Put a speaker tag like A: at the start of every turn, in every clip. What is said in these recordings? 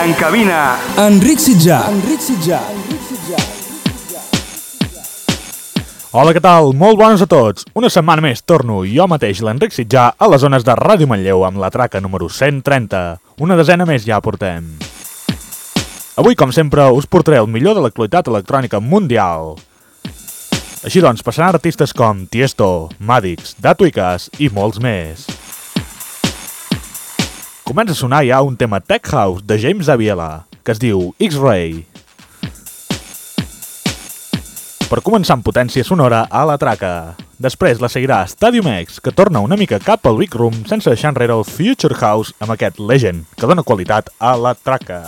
A: En cabina, Enric Sitjà. Enric Sitjà.
B: Hola, què tal? Molt bones a tots. Una setmana més torno jo mateix, l'Enric Sitjà, a les zones de Ràdio Manlleu amb la traca número 130. Una desena més ja portem. Avui, com sempre, us portaré el millor de l'actualitat electrònica mundial. Així doncs, passaran artistes com Tiesto, Madix, Cas i molts més. Comença a sonar ja un tema Tech House de James Aviela, que es diu X-Ray. Per començar amb potència sonora a la traca. Després la seguirà Stadium X, que torna una mica cap al Big Room sense deixar enrere el Future House amb aquest Legend, que dona qualitat a la traca.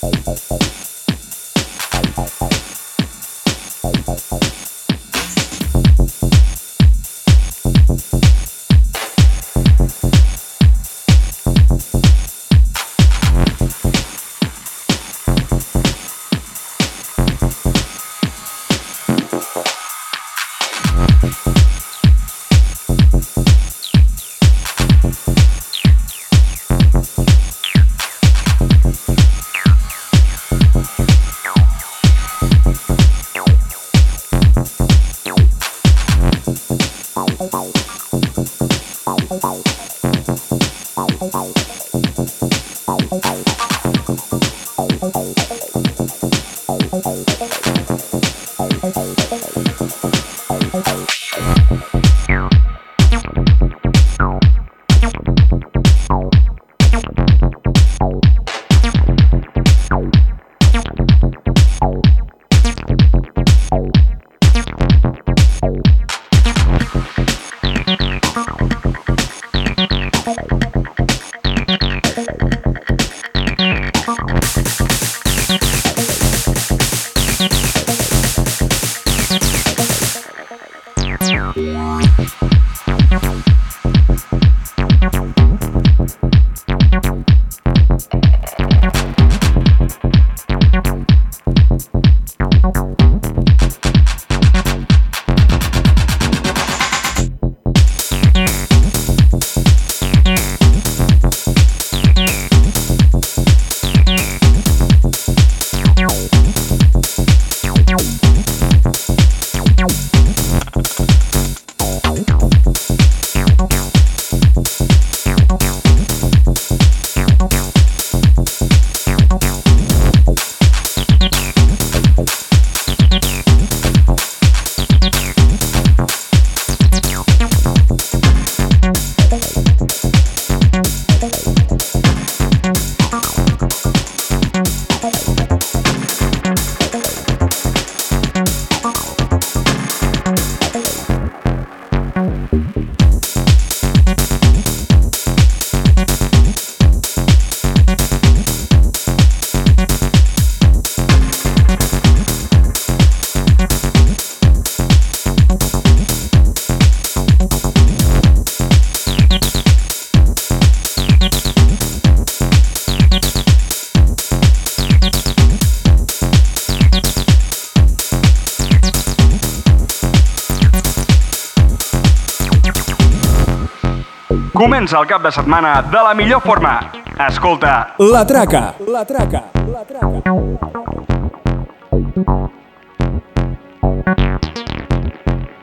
B: Bye.
A: comença el cap de setmana de la millor forma. Escolta... La traca. La traca. La traca.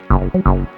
A: La traca.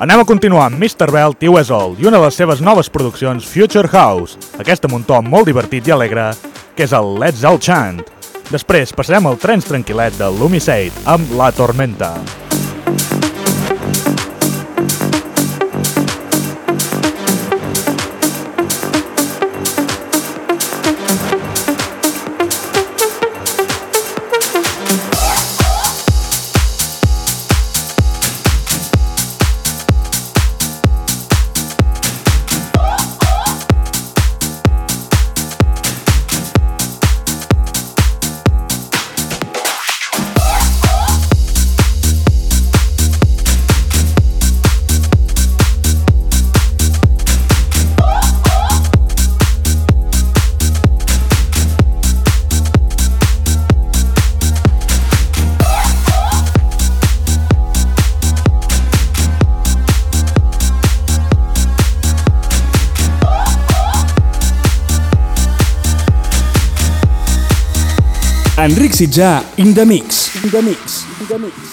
B: Anem a continuar amb Mr. Bell, Tio és Old i una de les seves noves produccions, Future House, aquesta amb un to molt divertit i alegre, que és el Let's All Chant. Després passarem al trens tranquil·let de Lumisade amb La Tormenta.
A: Sitjà, in the mix. In the mix. In the mix.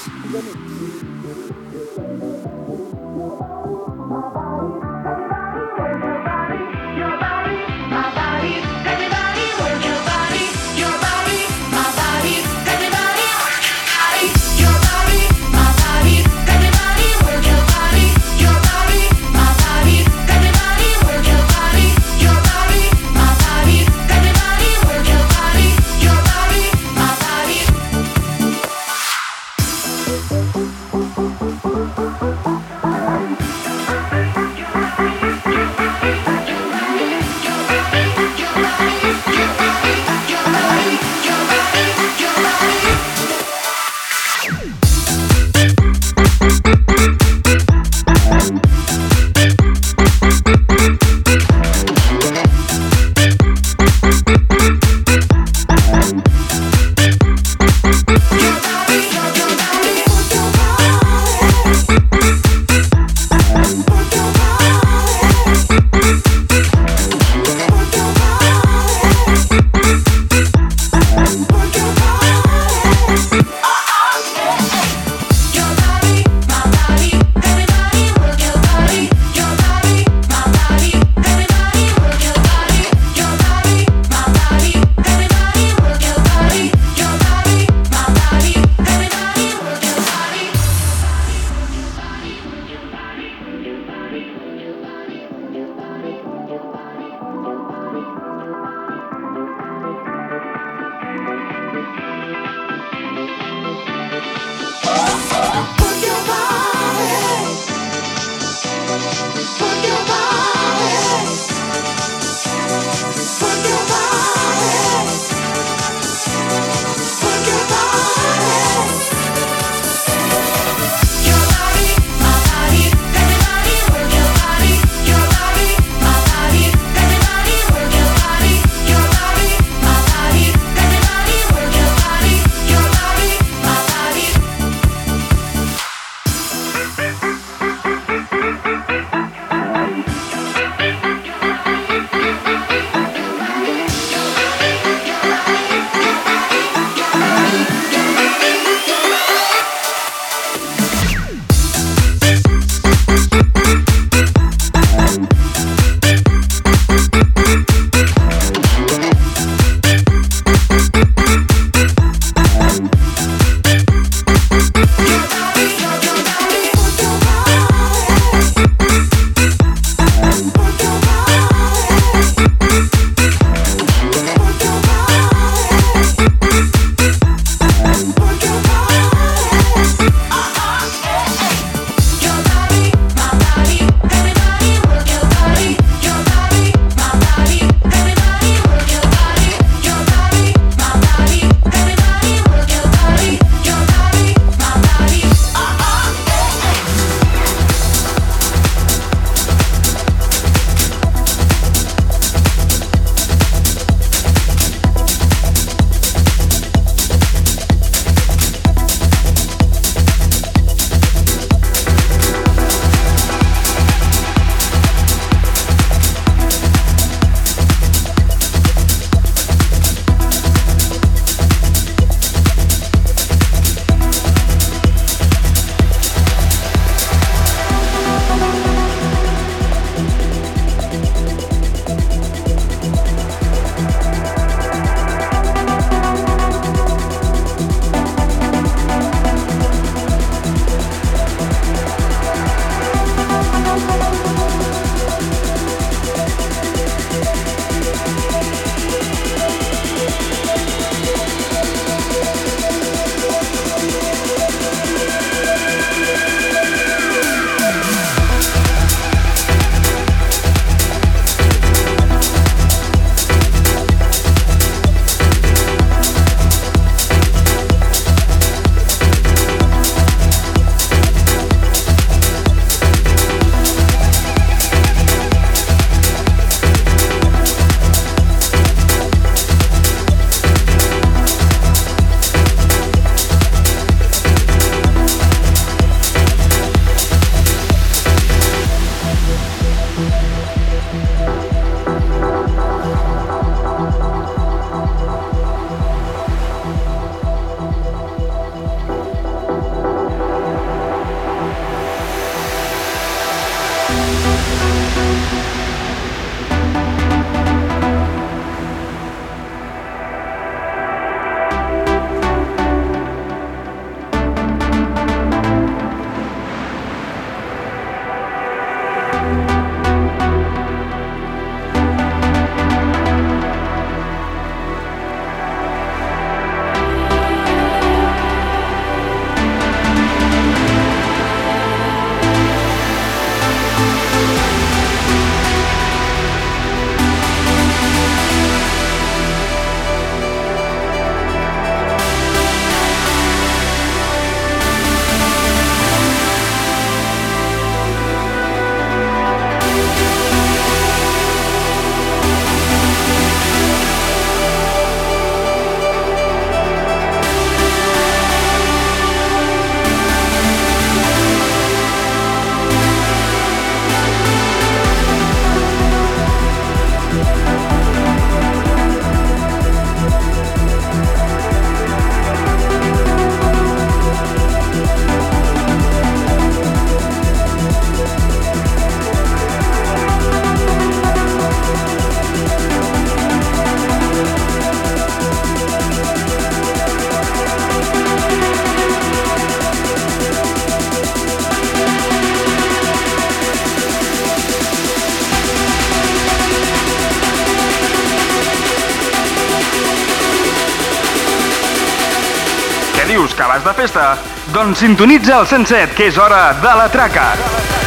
A: De festa? Doncs sintonitza el 107, que és hora de la traca. La traca.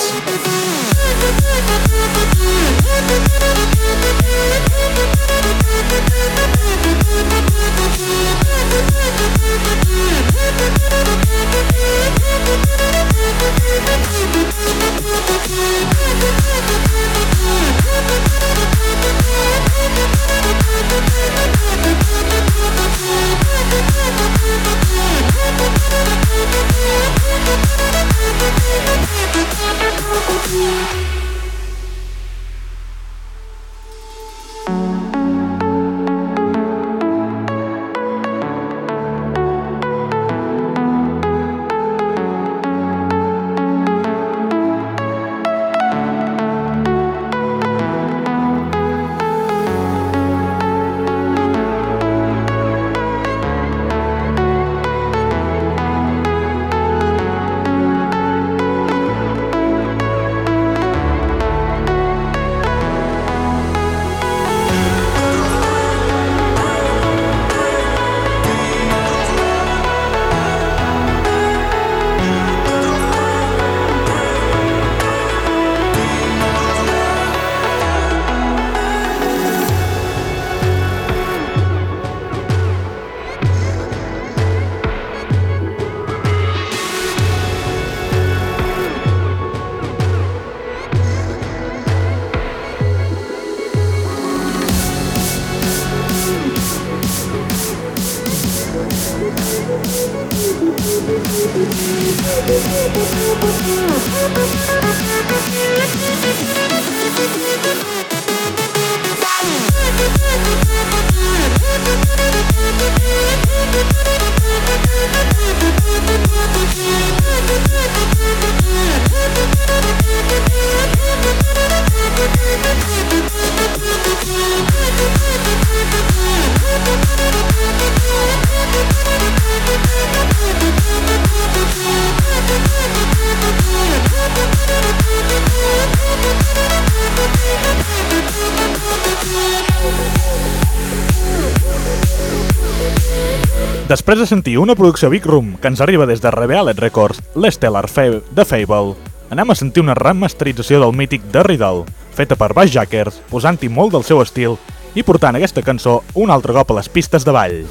B: Després de sentir una producció Big Room que ens arriba des de Rebellet Records, l'Stellar Fa de Fable, anem a sentir una remasterització del mític The Riddle, feta per Bass Jackers, posant-hi molt del seu estil i portant aquesta cançó un altre cop a les pistes de ball.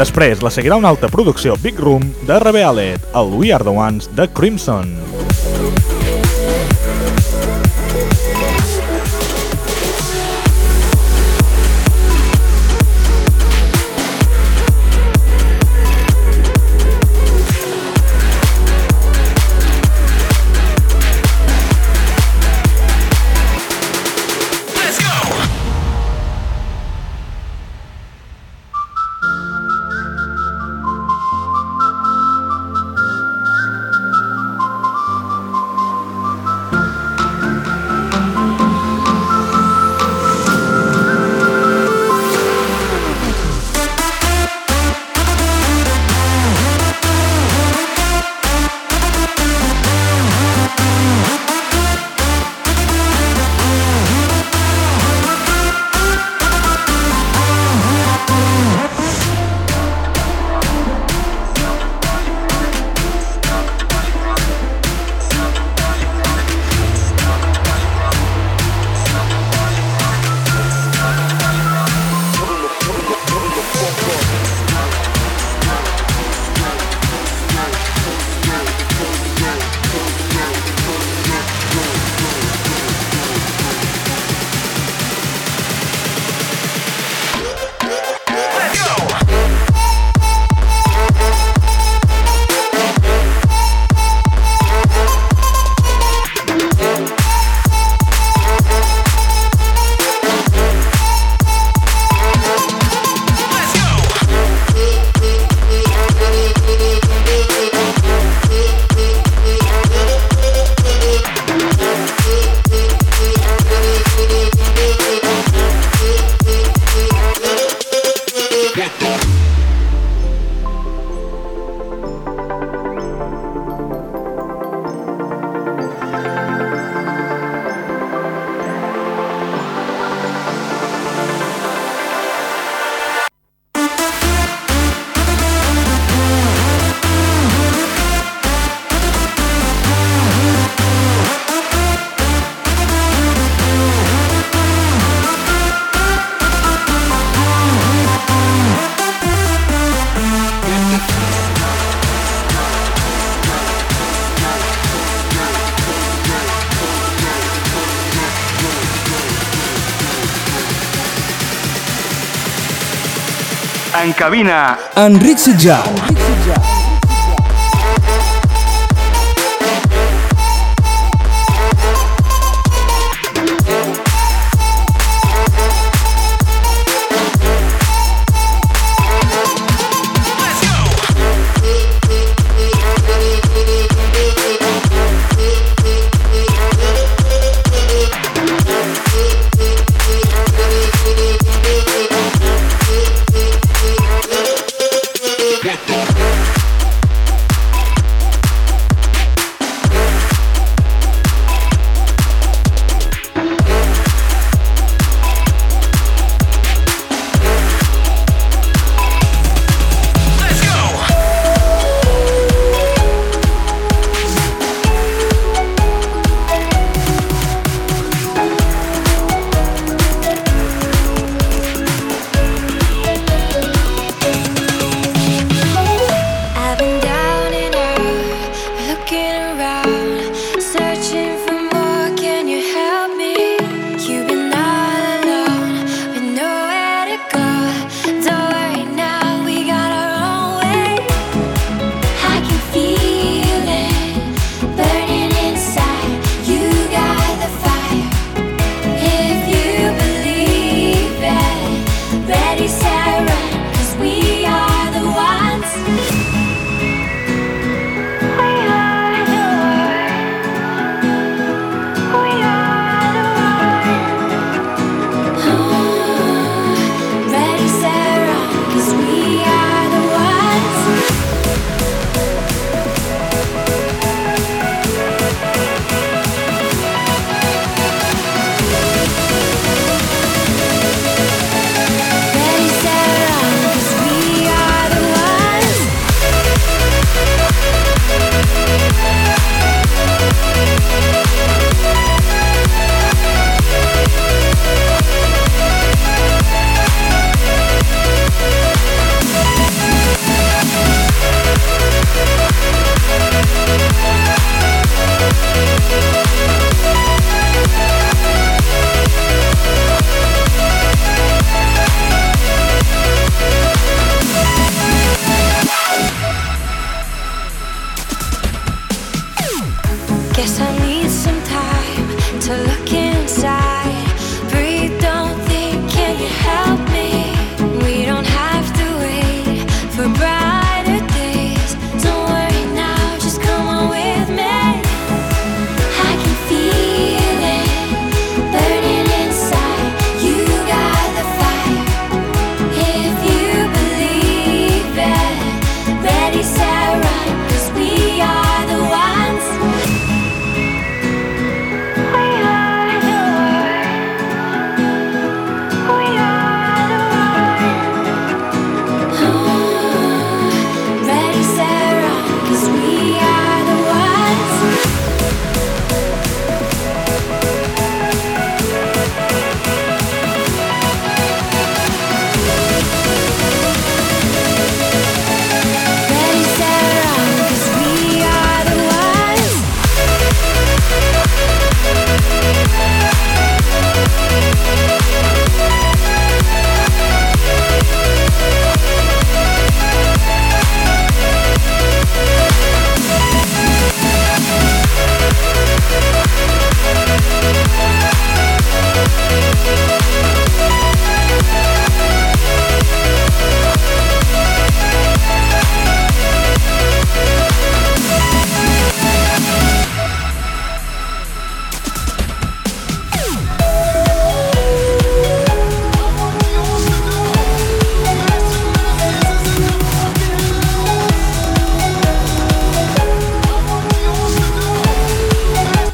B: Després la seguirà una altra producció Big Room de Rebellet, el We Are The Ones de Crimson.
C: En cabina, Enric Sitjà.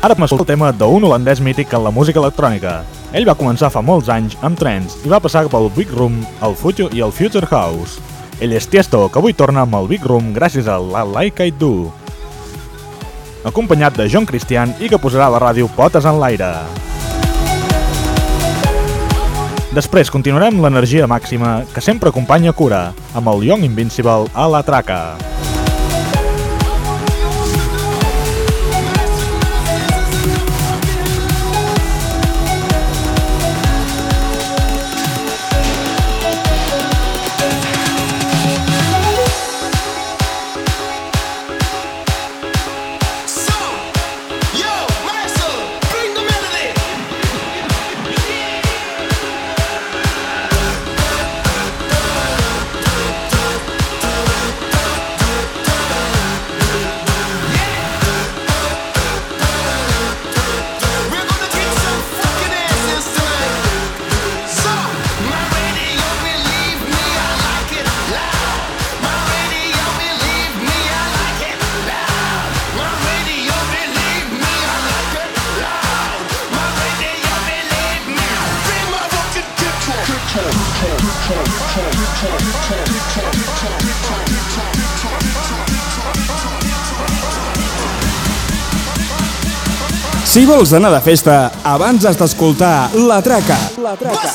D: Ara m'escolta el tema d'un holandès mític en la música electrònica. Ell va començar fa molts anys amb trens i va passar pel Big Room, el Future i el Future House. Ell és Tiesto, que avui torna amb el Big Room gràcies a La Like I Do, acompanyat de John Christian i que posarà la ràdio potes en l'aire. Després continuarem l'energia màxima que sempre acompanya Cura, amb el Young Invincible a la traca.
A: Si vols anar de festa, abans has d'escoltar La Traca. La Traca.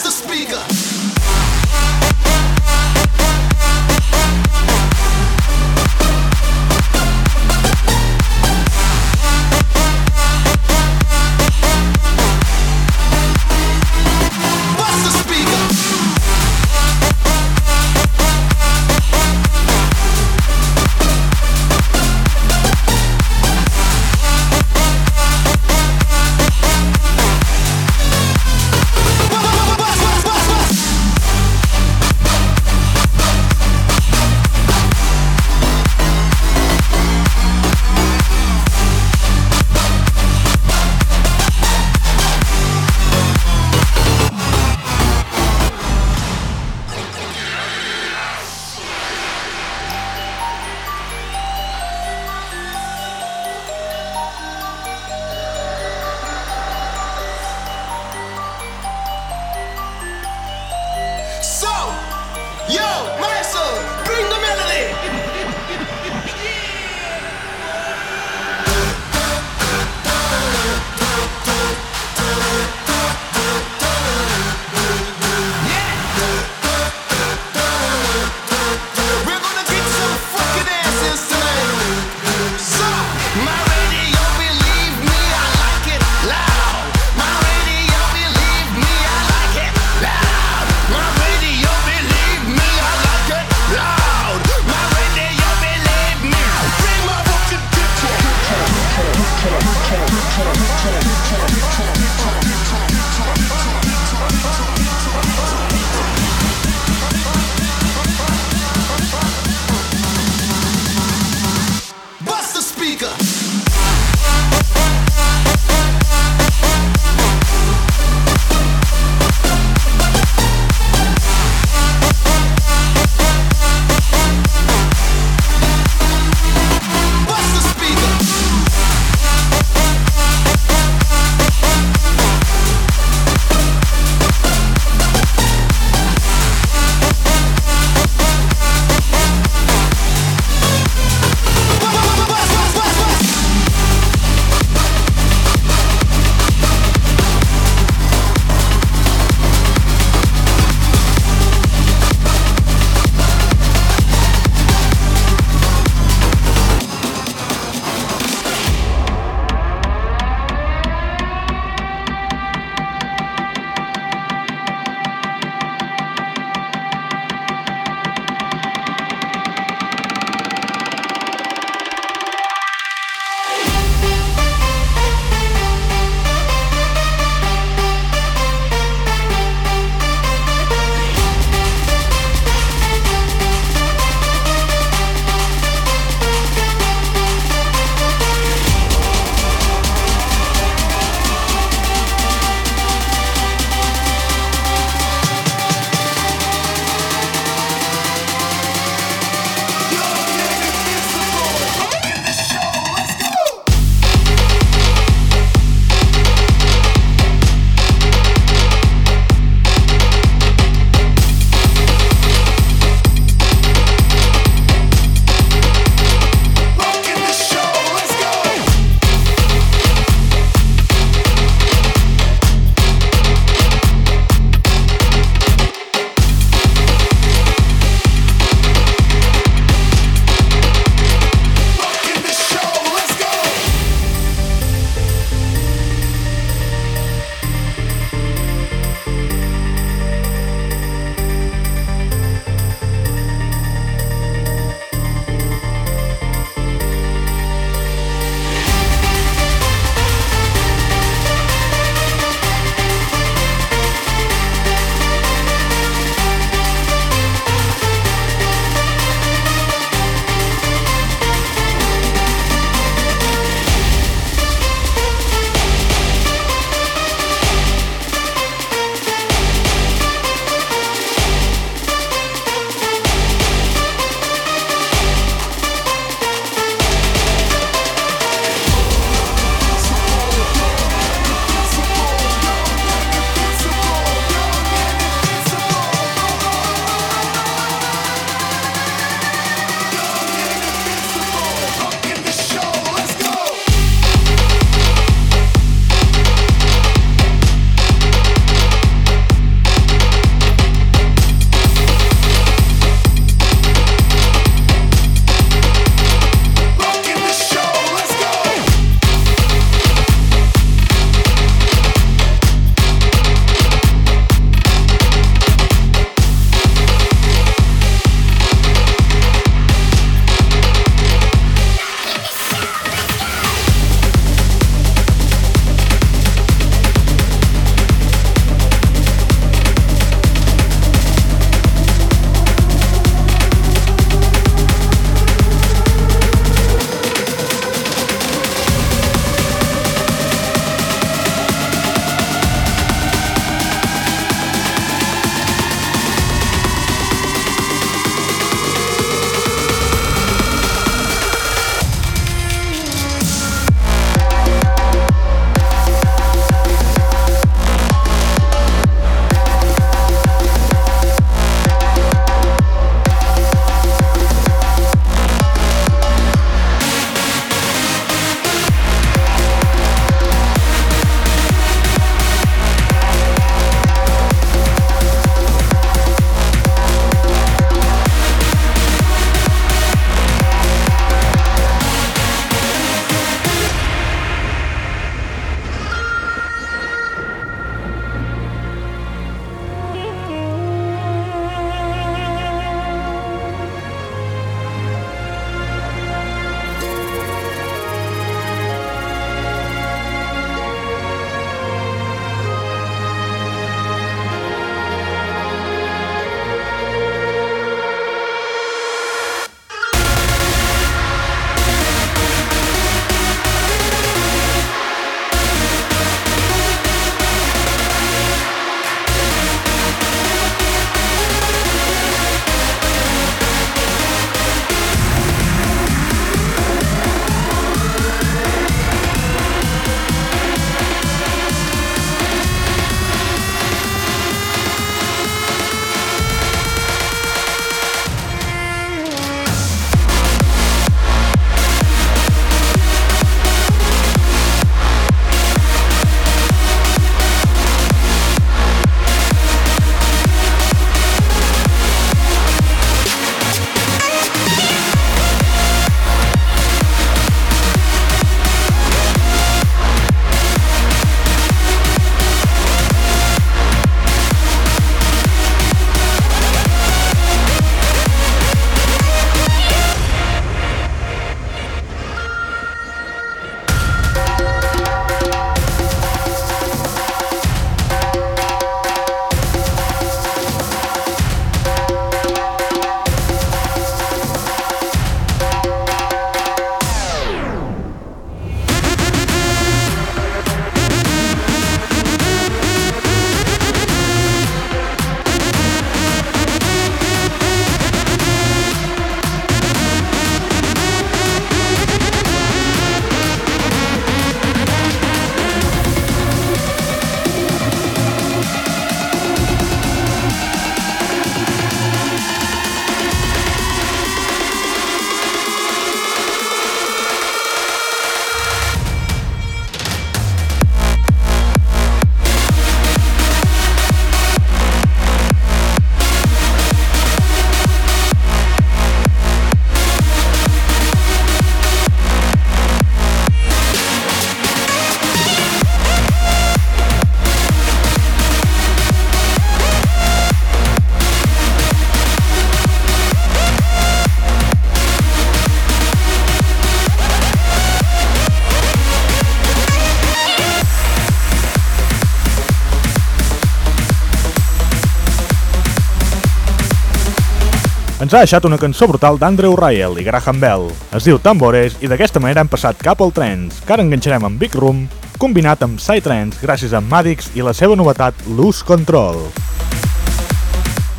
B: Ens ha deixat una cançó brutal d'Andrew Ryle i Graham Bell. Es diu Tambores i d'aquesta manera hem passat cap al Trends, que ara enganxarem amb Big Room, combinat amb Psytrance gràcies a Madix i la seva novetat Loose Control.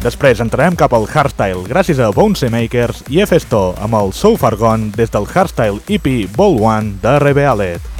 B: Després entrarem cap al Hardstyle gràcies a Bounce Makers i Efesto amb el So Far Gone des del Hardstyle EP Ball One de Rebealet.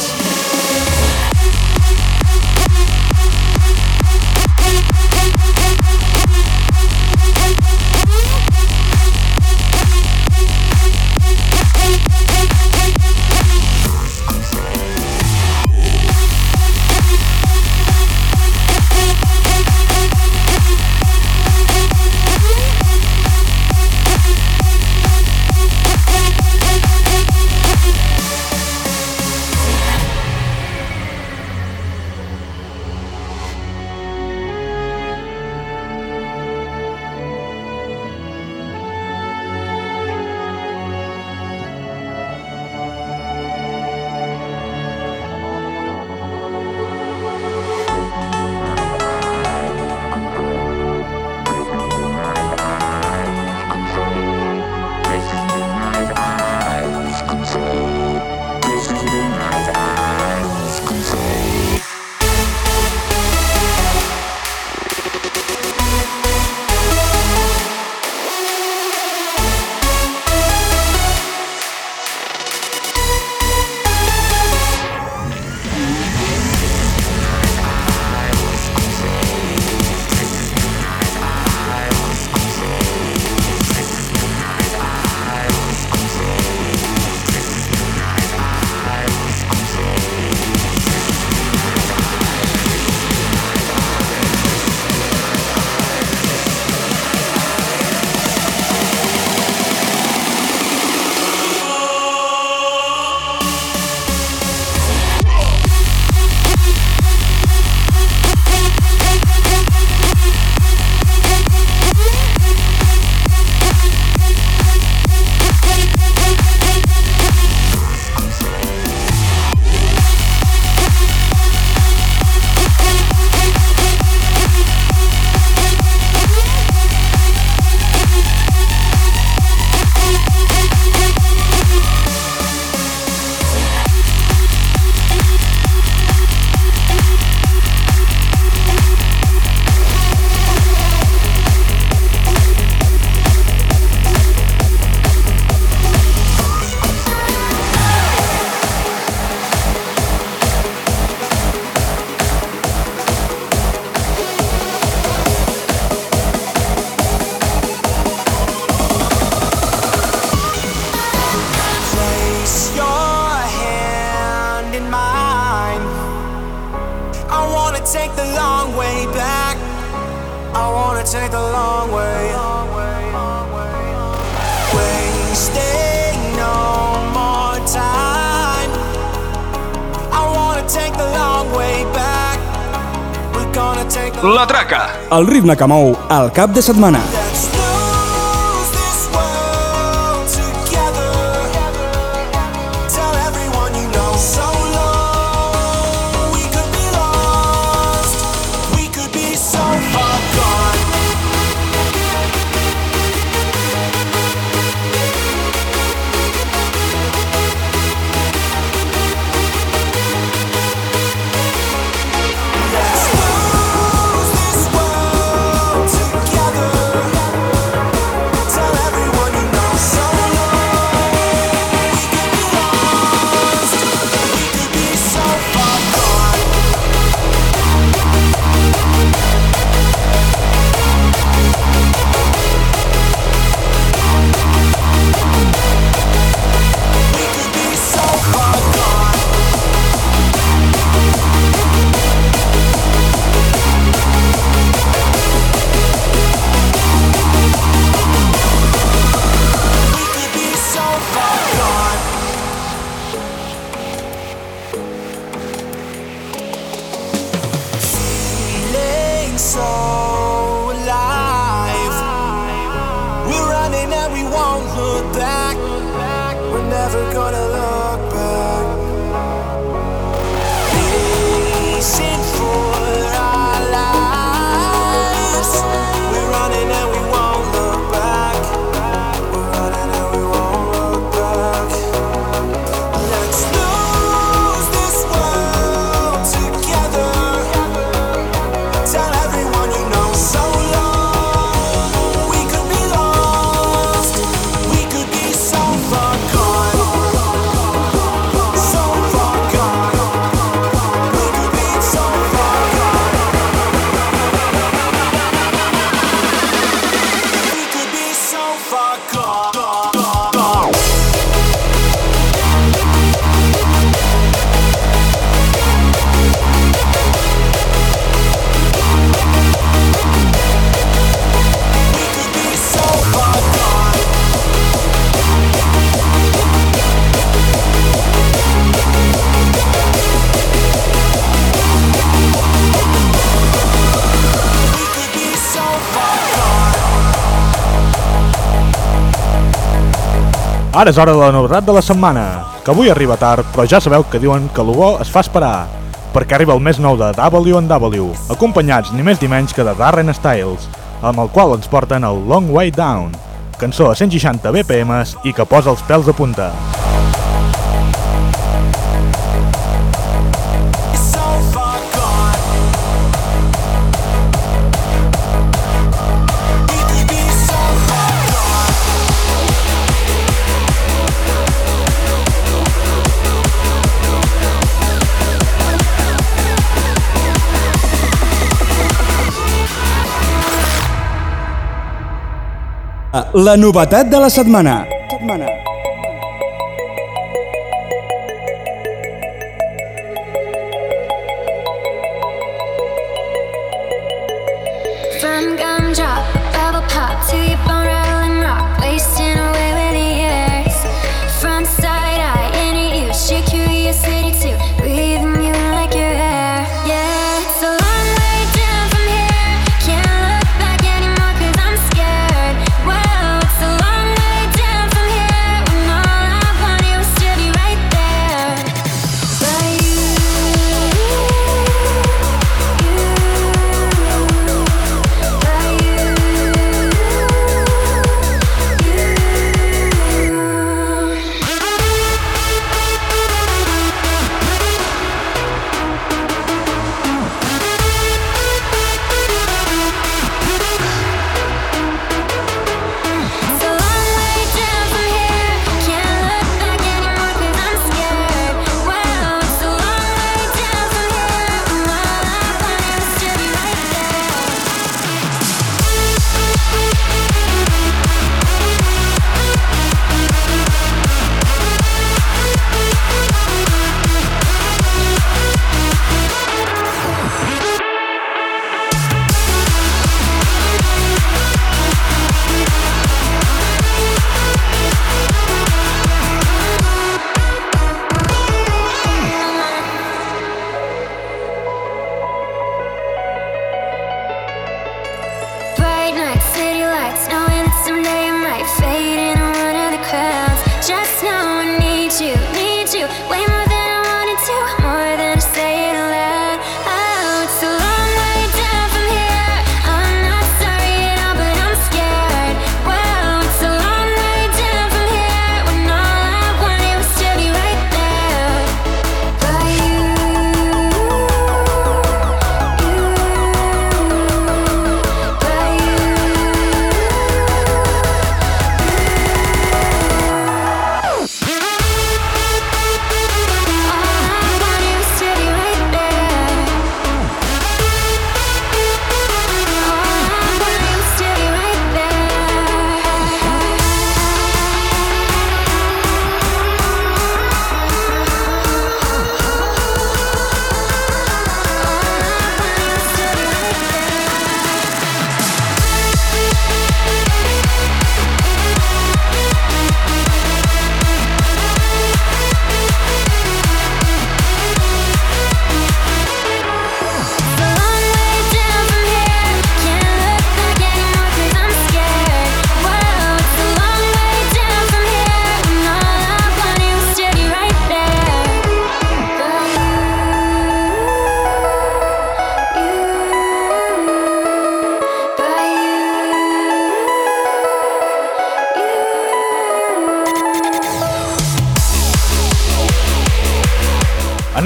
D: El ritme que mou el cap de setmana.
B: Ara és hora de la novetat de la setmana, que avui arriba tard, però ja sabeu que diuen que el bo es fa esperar, perquè arriba el més nou de W&W, acompanyats ni més ni menys que de Darren Styles, amb el qual ens porten el Long Way Down, cançó a 160 BPMs i que posa els pèls a punta.
C: La novetat de la setmana. setmana.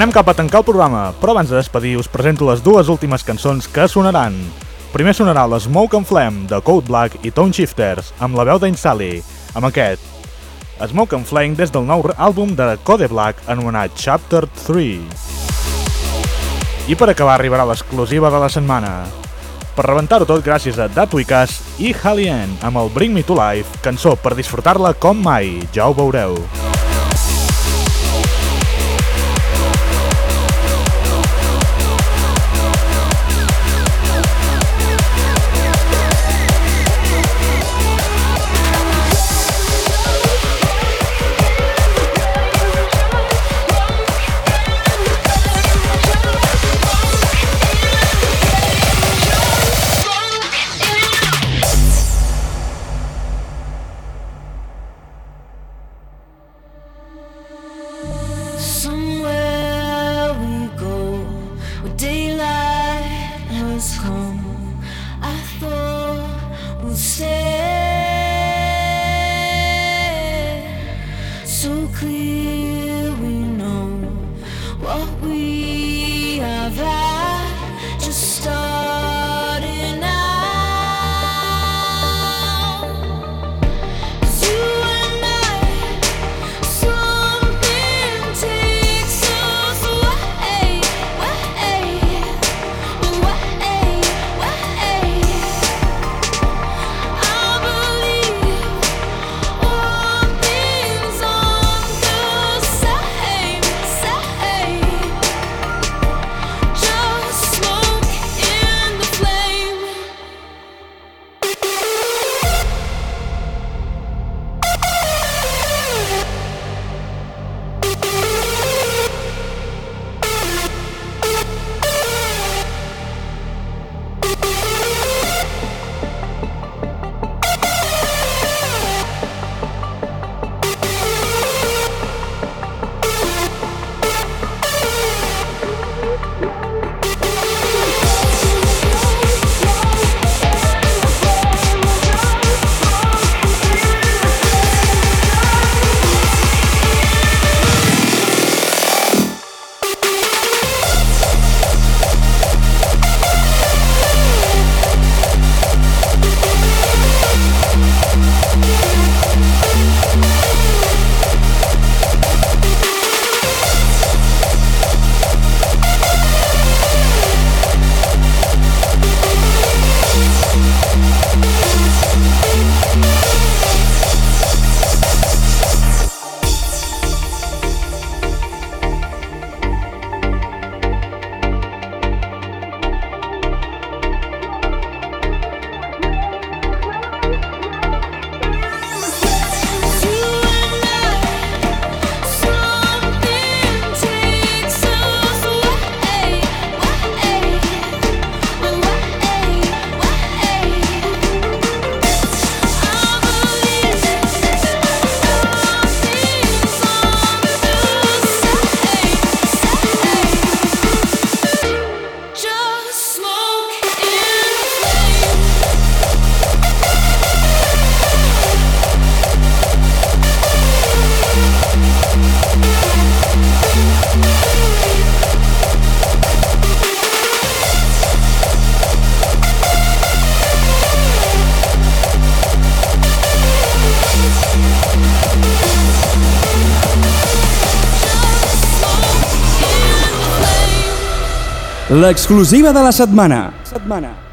B: Anem cap a tancar el programa, però abans de despedir us presento les dues últimes cançons que sonaran. Primer sonarà la Smoke and Flame de Code Black i Tone Shifters, amb la veu d'en Sally, amb aquest. Smoke and Flame des del nou àlbum de Code Black anomenat Chapter 3. I per acabar arribarà l'exclusiva de la setmana. Per rebentar-ho tot gràcies a Dat Wikas i Halien amb el Bring Me to Life, cançó per disfrutar-la com mai, ja ho veureu.
A: L'exclusiva de la setmana. Setmana.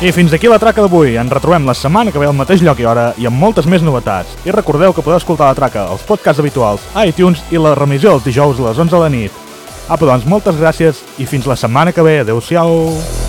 B: I fins aquí la traca d'avui. Ens retrobem la setmana que ve al mateix lloc i hora i amb moltes més novetats. I recordeu que podeu escoltar la traca als podcasts habituals, a iTunes i la remissió els dijous a les 11 de la nit. Apa, doncs, moltes gràcies i fins la setmana que ve. Adéu-siau.